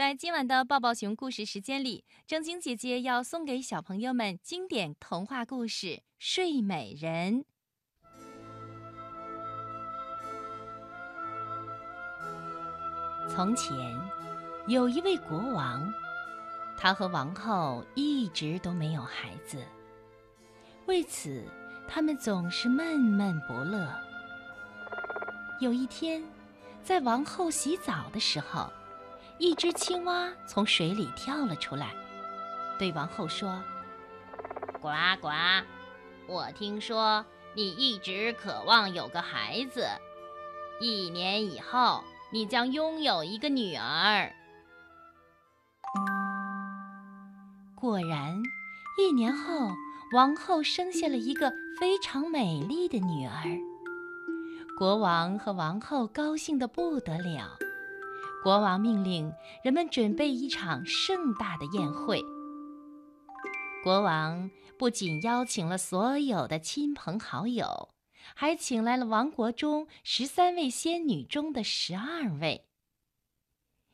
在今晚的抱抱熊故事时间里，正晶姐姐要送给小朋友们经典童话故事《睡美人》。从前，有一位国王，他和王后一直都没有孩子，为此，他们总是闷闷不乐。有一天，在王后洗澡的时候，一只青蛙从水里跳了出来，对王后说：“呱呱，我听说你一直渴望有个孩子，一年以后。”你将拥有一个女儿。果然，一年后，王后生下了一个非常美丽的女儿。国王和王后高兴得不得了。国王命令人们准备一场盛大的宴会。国王不仅邀请了所有的亲朋好友。还请来了王国中十三位仙女中的十二位。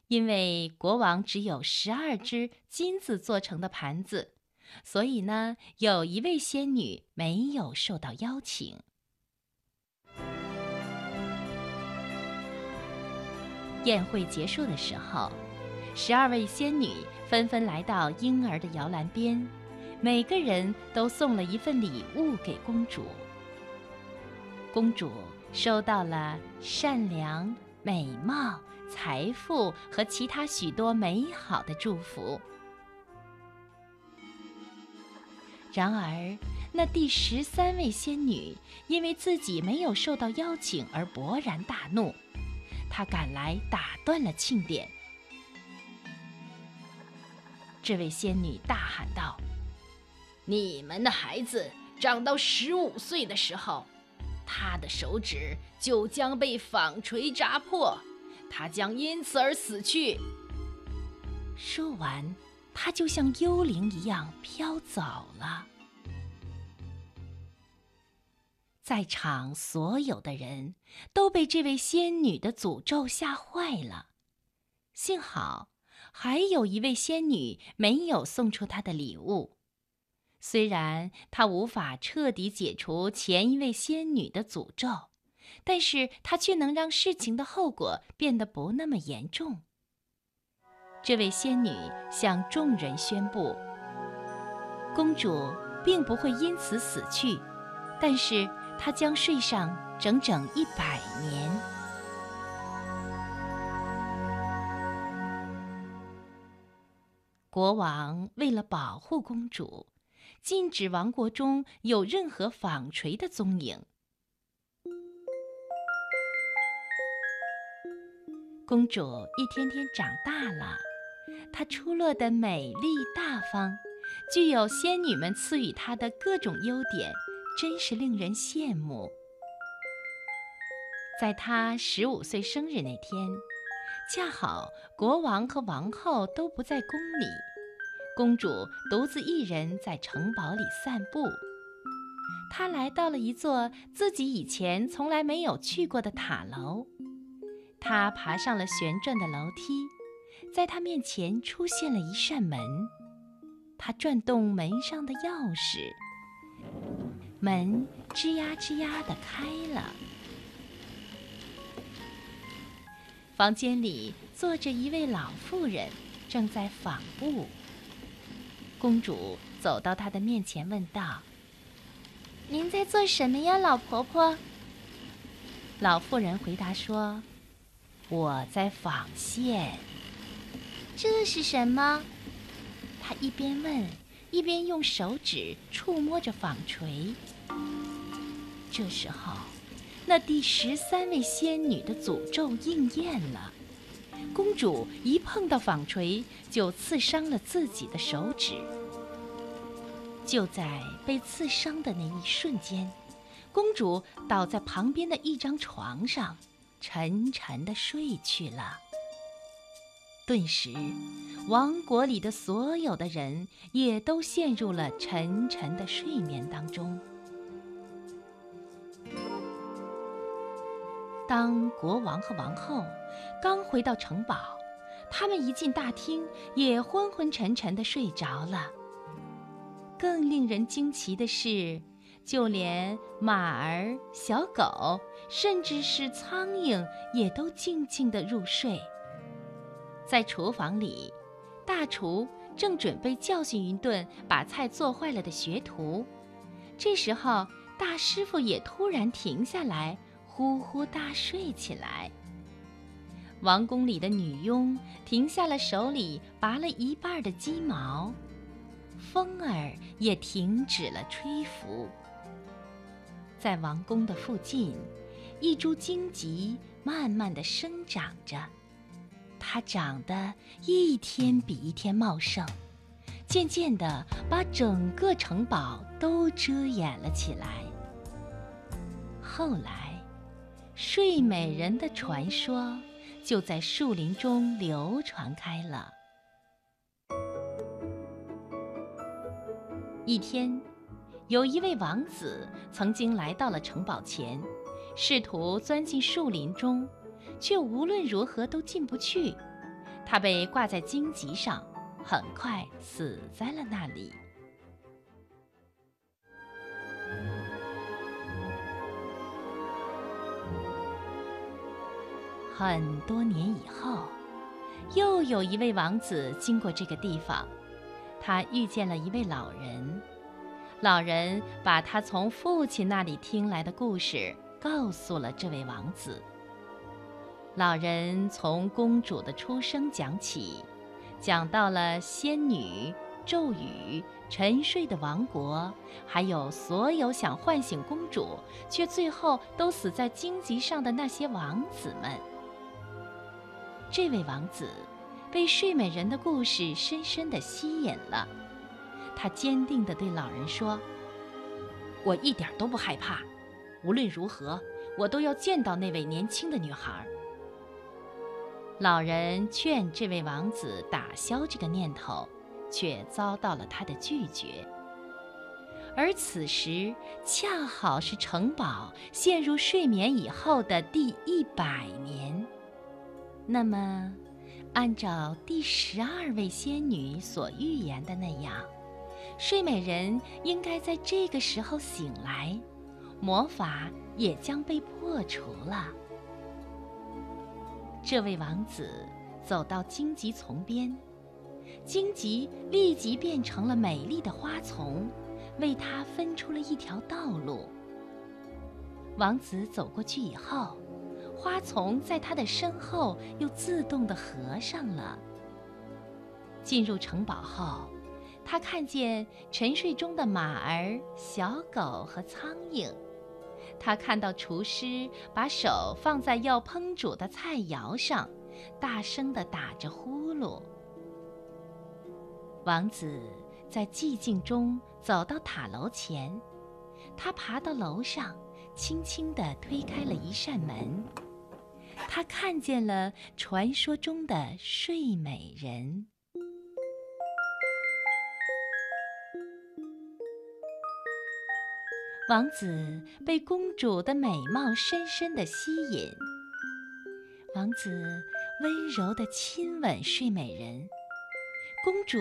因为国王只有十二只金子做成的盘子，所以呢，有一位仙女没有受到邀请。宴会结束的时候，十二位仙女纷纷来到婴儿的摇篮边，每个人都送了一份礼物给公主。公主收到了善良、美貌、财富和其他许多美好的祝福。然而，那第十三位仙女因为自己没有受到邀请而勃然大怒，他赶来打断了庆典。这位仙女大喊道：“你们的孩子长到十五岁的时候。”他的手指就将被纺锤扎破，他将因此而死去。说完，他就像幽灵一样飘走了。在场所有的人都被这位仙女的诅咒吓坏了，幸好还有一位仙女没有送出她的礼物。虽然她无法彻底解除前一位仙女的诅咒，但是她却能让事情的后果变得不那么严重。这位仙女向众人宣布：公主并不会因此死去，但是她将睡上整整一百年。国王为了保护公主。禁止王国中有任何纺锤的踪影。公主一天天长大了，她出落的美丽大方，具有仙女们赐予她的各种优点，真是令人羡慕。在她十五岁生日那天，恰好国王和王后都不在宫里。公主独自一人在城堡里散步。她来到了一座自己以前从来没有去过的塔楼。她爬上了旋转的楼梯，在她面前出现了一扇门。她转动门上的钥匙，门吱呀吱呀地开了。房间里坐着一位老妇人，正在纺布。公主走到她的面前，问道：“您在做什么呀，老婆婆？”老妇人回答说：“我在纺线。”这是什么？她一边问，一边用手指触摸着纺锤。这时候，那第十三位仙女的诅咒应验了。公主一碰到纺锤，就刺伤了自己的手指。就在被刺伤的那一瞬间，公主倒在旁边的一张床上，沉沉的睡去了。顿时，王国里的所有的人也都陷入了沉沉的睡眠当中。当国王和王后刚回到城堡，他们一进大厅，也昏昏沉沉地睡着了。更令人惊奇的是，就连马儿、小狗，甚至是苍蝇，也都静静地入睡。在厨房里，大厨正准备教训一顿把菜做坏了的学徒。这时候，大师傅也突然停下来，呼呼大睡起来。王宫里的女佣停下了手里拔了一半的鸡毛，风儿也停止了吹拂。在王宫的附近，一株荆棘慢慢的生长着，它长得一天比一天茂盛，渐渐的把整个城堡都遮掩了起来。后来，睡美人的传说。就在树林中流传开了。一天，有一位王子曾经来到了城堡前，试图钻进树林中，却无论如何都进不去。他被挂在荆棘上，很快死在了那里。很多年以后，又有一位王子经过这个地方，他遇见了一位老人。老人把他从父亲那里听来的故事告诉了这位王子。老人从公主的出生讲起，讲到了仙女、咒语、沉睡的王国，还有所有想唤醒公主却最后都死在荆棘上的那些王子们。这位王子被睡美人的故事深深地吸引了，他坚定地对老人说：“我一点都不害怕，无论如何，我都要见到那位年轻的女孩。”老人劝这位王子打消这个念头，却遭到了他的拒绝。而此时恰好是城堡陷入睡眠以后的第一百年。那么，按照第十二位仙女所预言的那样，睡美人应该在这个时候醒来，魔法也将被破除了。这位王子走到荆棘丛边，荆棘立即变成了美丽的花丛，为他分出了一条道路。王子走过去以后。花丛在他的身后又自动地合上了。进入城堡后，他看见沉睡中的马儿、小狗和苍蝇。他看到厨师把手放在要烹煮的菜肴上，大声地打着呼噜。王子在寂静中走到塔楼前，他爬到楼上，轻轻地推开了一扇门。他看见了传说中的睡美人。王子被公主的美貌深深的吸引。王子温柔的亲吻睡美人，公主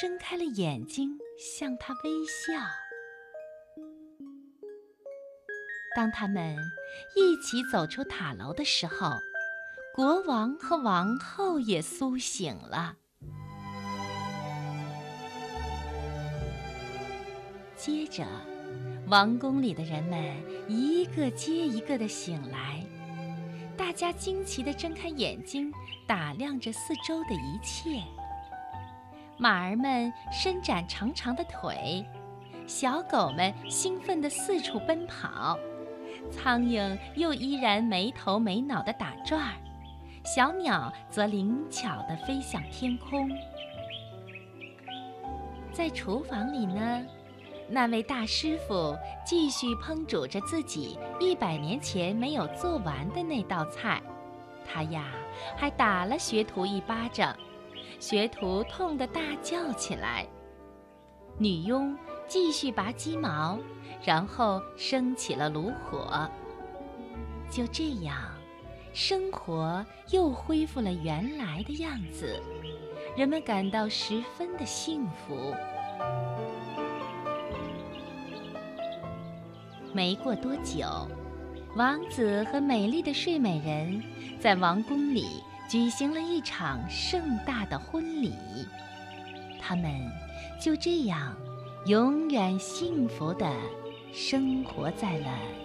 睁开了眼睛向他微笑。当他们一起走出塔楼的时候，国王和王后也苏醒了。接着，王宫里的人们一个接一个的醒来，大家惊奇的睁开眼睛，打量着四周的一切。马儿们伸展长长的腿，小狗们兴奋地四处奔跑。苍蝇又依然没头没脑地打转，小鸟则灵巧地飞向天空。在厨房里呢，那位大师傅继续烹煮着自己一百年前没有做完的那道菜，他呀还打了学徒一巴掌，学徒痛得大叫起来。女佣继续拔鸡毛。然后升起了炉火。就这样，生活又恢复了原来的样子，人们感到十分的幸福。没过多久，王子和美丽的睡美人在王宫里举行了一场盛大的婚礼，他们就这样永远幸福的生活在了。